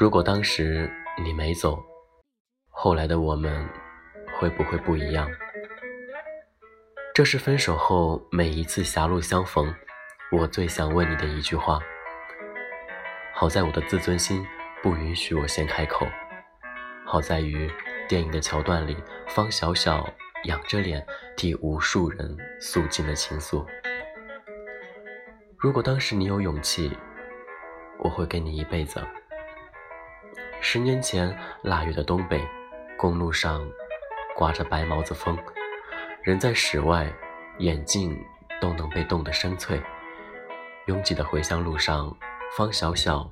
如果当时你没走，后来的我们会不会不一样？这是分手后每一次狭路相逢，我最想问你的一句话。好在我的自尊心不允许我先开口。好在于电影的桥段里，方小小仰着脸替无数人诉尽了情愫。如果当时你有勇气，我会给你一辈子。十年前腊月的东北，公路上刮着白毛子风，人在室外，眼镜都能被冻得生脆。拥挤的回乡路上，方小小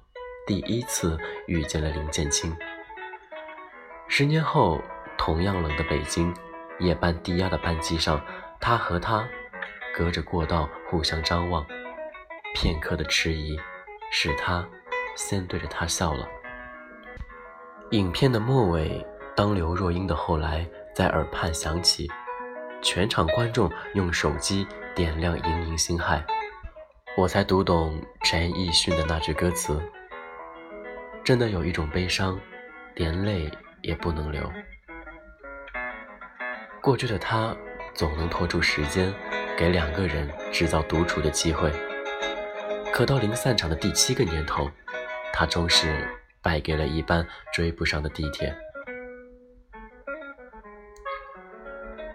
第一次遇见了林建清。十年后，同样冷的北京，夜班低压的班机上，他和她隔着过道互相张望，片刻的迟疑，使他先对着她笑了。影片的末尾，当刘若英的《后来》在耳畔响起，全场观众用手机点亮《盈盈心海》，我才读懂陈奕迅的那句歌词：真的有一种悲伤，连泪也不能流。过去的他总能拖住时间，给两个人制造独处的机会，可到临散场的第七个年头，他终是。败给了一班追不上的地铁。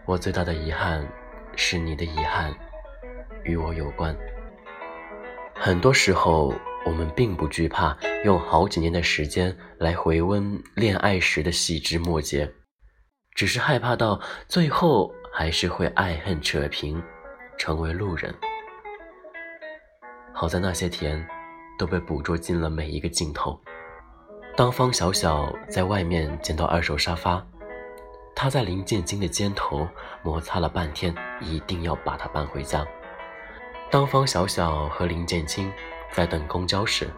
我最大的遗憾，是你的遗憾与我有关。很多时候，我们并不惧怕用好几年的时间来回温恋爱时的细枝末节，只是害怕到最后还是会爱恨扯平，成为路人。好在那些甜，都被捕捉进了每一个镜头。当方小小在外面捡到二手沙发，他在林建清的肩头摩擦了半天，一定要把它搬回家。当方小小和林建清在等公交时，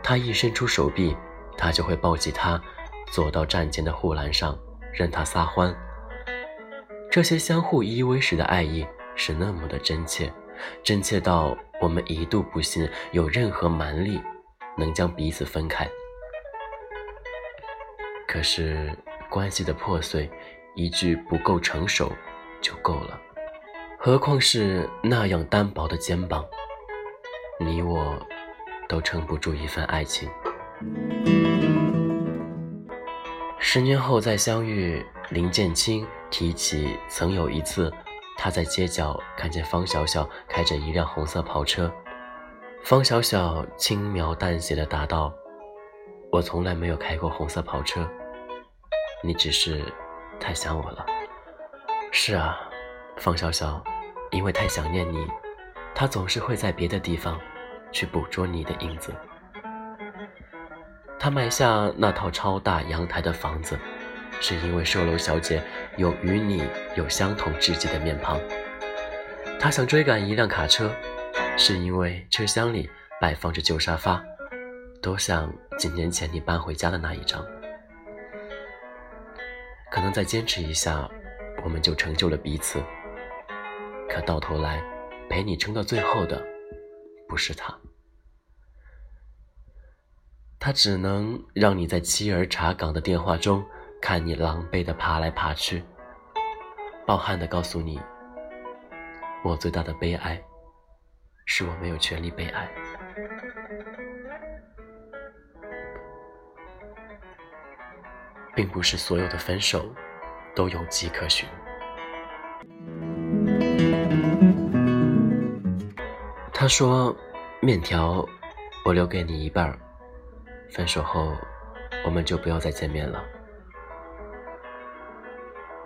他一伸出手臂，他就会抱起他，坐到站前的护栏上，任他撒欢。这些相互依偎时的爱意是那么的真切，真切到我们一度不信有任何蛮力能将彼此分开。可是关系的破碎，一句不够成熟就够了，何况是那样单薄的肩膀？你我都撑不住一份爱情。十年后再相遇，林建清提起曾有一次，他在街角看见方小小开着一辆红色跑车，方小小轻描淡写的答道。我从来没有开过红色跑车，你只是太想我了。是啊，方小小，因为太想念你，他总是会在别的地方去捕捉你的影子。他买下那套超大阳台的房子，是因为售楼小姐有与你有相同稚气的面庞。他想追赶一辆卡车，是因为车厢里摆放着旧沙发。多像几年前你搬回家的那一张，可能再坚持一下，我们就成就了彼此。可到头来，陪你撑到最后的，不是他，他只能让你在妻儿查岗的电话中，看你狼狈的爬来爬去，抱憾的告诉你，我最大的悲哀，是我没有权利被爱。并不是所有的分手都有迹可循。他说：“面条，我留给你一半儿。分手后，我们就不要再见面了。”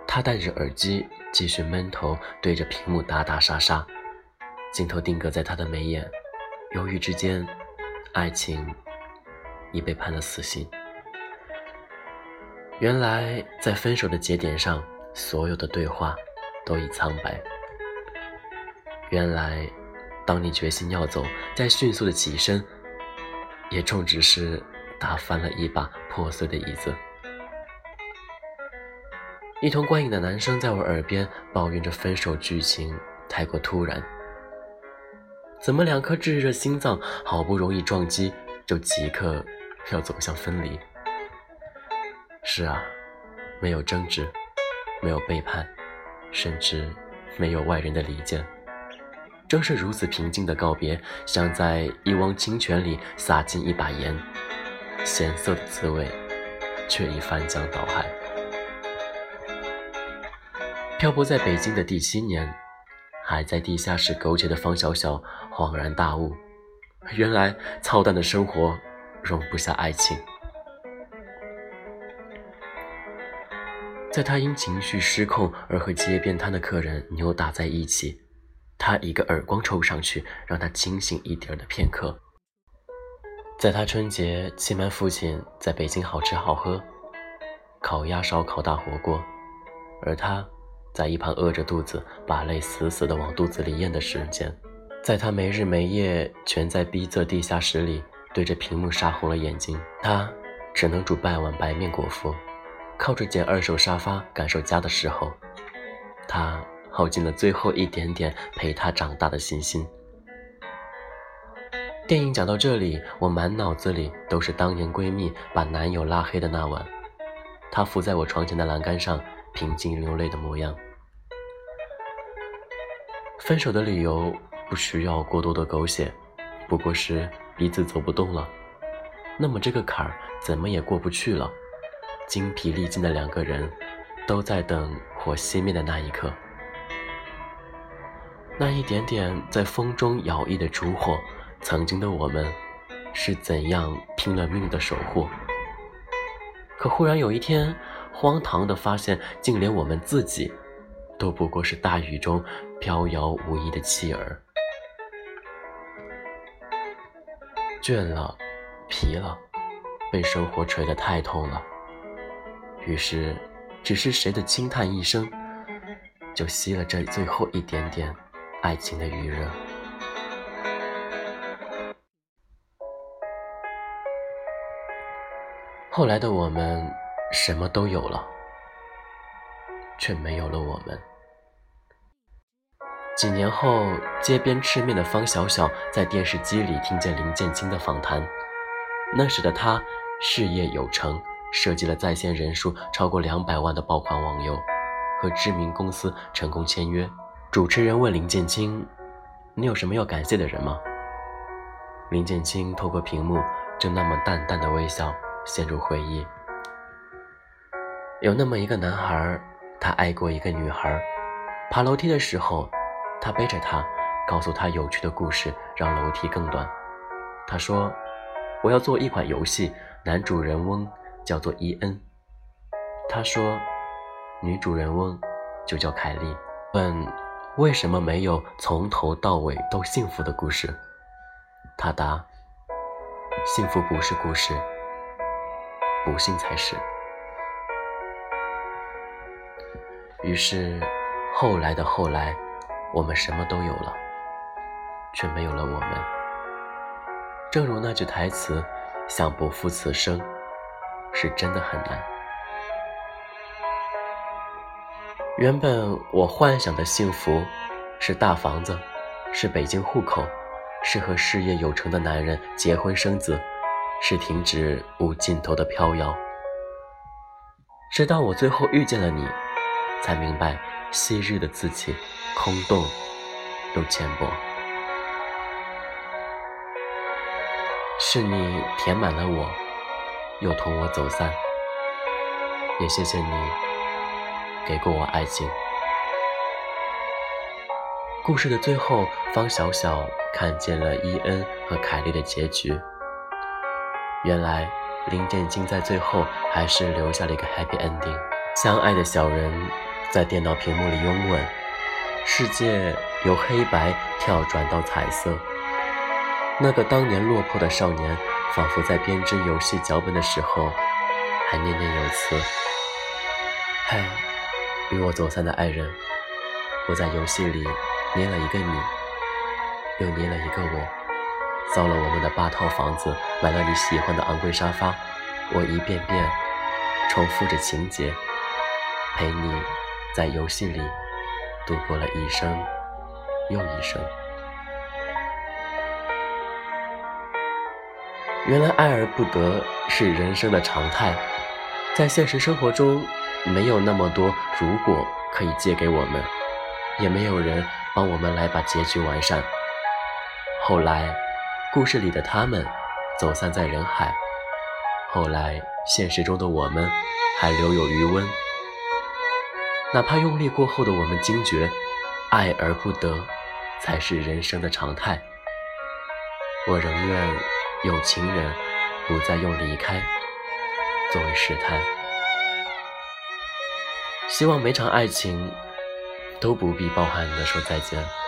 他戴着耳机，继续闷头对着屏幕打打杀杀，镜头定格在他的眉眼，犹豫之间，爱情已被判了死刑。原来，在分手的节点上，所有的对话都已苍白。原来，当你决心要走，再迅速的起身，也终只是打翻了一把破碎的椅子。一同观影的男生在我耳边抱怨着分手剧情太过突然，怎么两颗炙热心脏好不容易撞击，就即刻要走向分离？是啊，没有争执，没有背叛，甚至没有外人的离间。正是如此平静的告别，像在一汪清泉里洒进一把盐，咸涩的滋味，却已翻江倒海。漂泊在北京的第七年，还在地下室苟且的方小小恍然大悟，原来操蛋的生活容不下爱情。在他因情绪失控而和街边摊的客人扭打在一起，他一个耳光抽上去，让他清醒一点的片刻。在他春节欺瞒父亲在北京好吃好喝，烤鸭、烧烤、大火锅，而他在一旁饿着肚子，把泪死死的往肚子里咽的时间，在他没日没夜蜷在逼仄地下室里，对着屏幕杀红了眼睛，他只能煮半碗白面果腹。靠着捡二手沙发感受家的时候，他耗尽了最后一点点陪他长大的信心。电影讲到这里，我满脑子里都是当年闺蜜把男友拉黑的那晚，她伏在我床前的栏杆上，平静流泪的模样。分手的理由不需要过多的狗血，不过是彼此走不动了，那么这个坎儿怎么也过不去了。精疲力尽的两个人，都在等火熄灭的那一刻。那一点点在风中摇曳的烛火，曾经的我们，是怎样拼了命的守护？可忽然有一天，荒唐的发现，竟连我们自己，都不过是大雨中飘摇无依的弃儿。倦了，疲了，被生活锤得太痛了。于是，只是谁的轻叹一声，就熄了这最后一点点爱情的余热。后来的我们，什么都有了，却没有了我们。几年后，街边吃面的方小小在电视机里听见林建清的访谈，那时的他事业有成。设计了在线人数超过两百万的爆款网游，和知名公司成功签约。主持人问林建清：“你有什么要感谢的人吗？”林建清透过屏幕，正那么淡淡的微笑，陷入回忆。有那么一个男孩，他爱过一个女孩。爬楼梯的时候，他背着她，告诉她有趣的故事，让楼梯更短。他说：“我要做一款游戏，男主人翁。”叫做伊恩，他说，女主人翁就叫凯莉。问为什么没有从头到尾都幸福的故事？他答：幸福不是故事，不幸才是。于是，后来的后来，我们什么都有了，却没有了我们。正如那句台词：想不负此生。是真的很难。原本我幻想的幸福，是大房子，是北京户口，是和事业有成的男人结婚生子，是停止无尽头的飘摇。直到我最后遇见了你，才明白昔日的自己空洞又浅薄。是你填满了我。又同我走散，也谢谢你给过我爱情。故事的最后，方小小看见了伊恩和凯莉的结局。原来林建清在最后还是留下了一个 happy ending。相爱的小人在电脑屏幕里拥吻，世界由黑白跳转到彩色。那个当年落魄的少年。仿佛在编织游戏脚本的时候，还念念有词：“嗨，与我走散的爱人，我在游戏里捏了一个你，又捏了一个我，造了我们的八套房子，买了你喜欢的昂贵沙发。我一遍遍重复着情节，陪你在游戏里度过了一生又一生。”原来爱而不得是人生的常态，在现实生活中，没有那么多如果可以借给我们，也没有人帮我们来把结局完善。后来，故事里的他们走散在人海；后来，现实中的我们还留有余温。哪怕用力过后的我们惊觉，爱而不得，才是人生的常态。我仍愿有情人不再用离开作为试探。希望每场爱情都不必抱憾的说再见。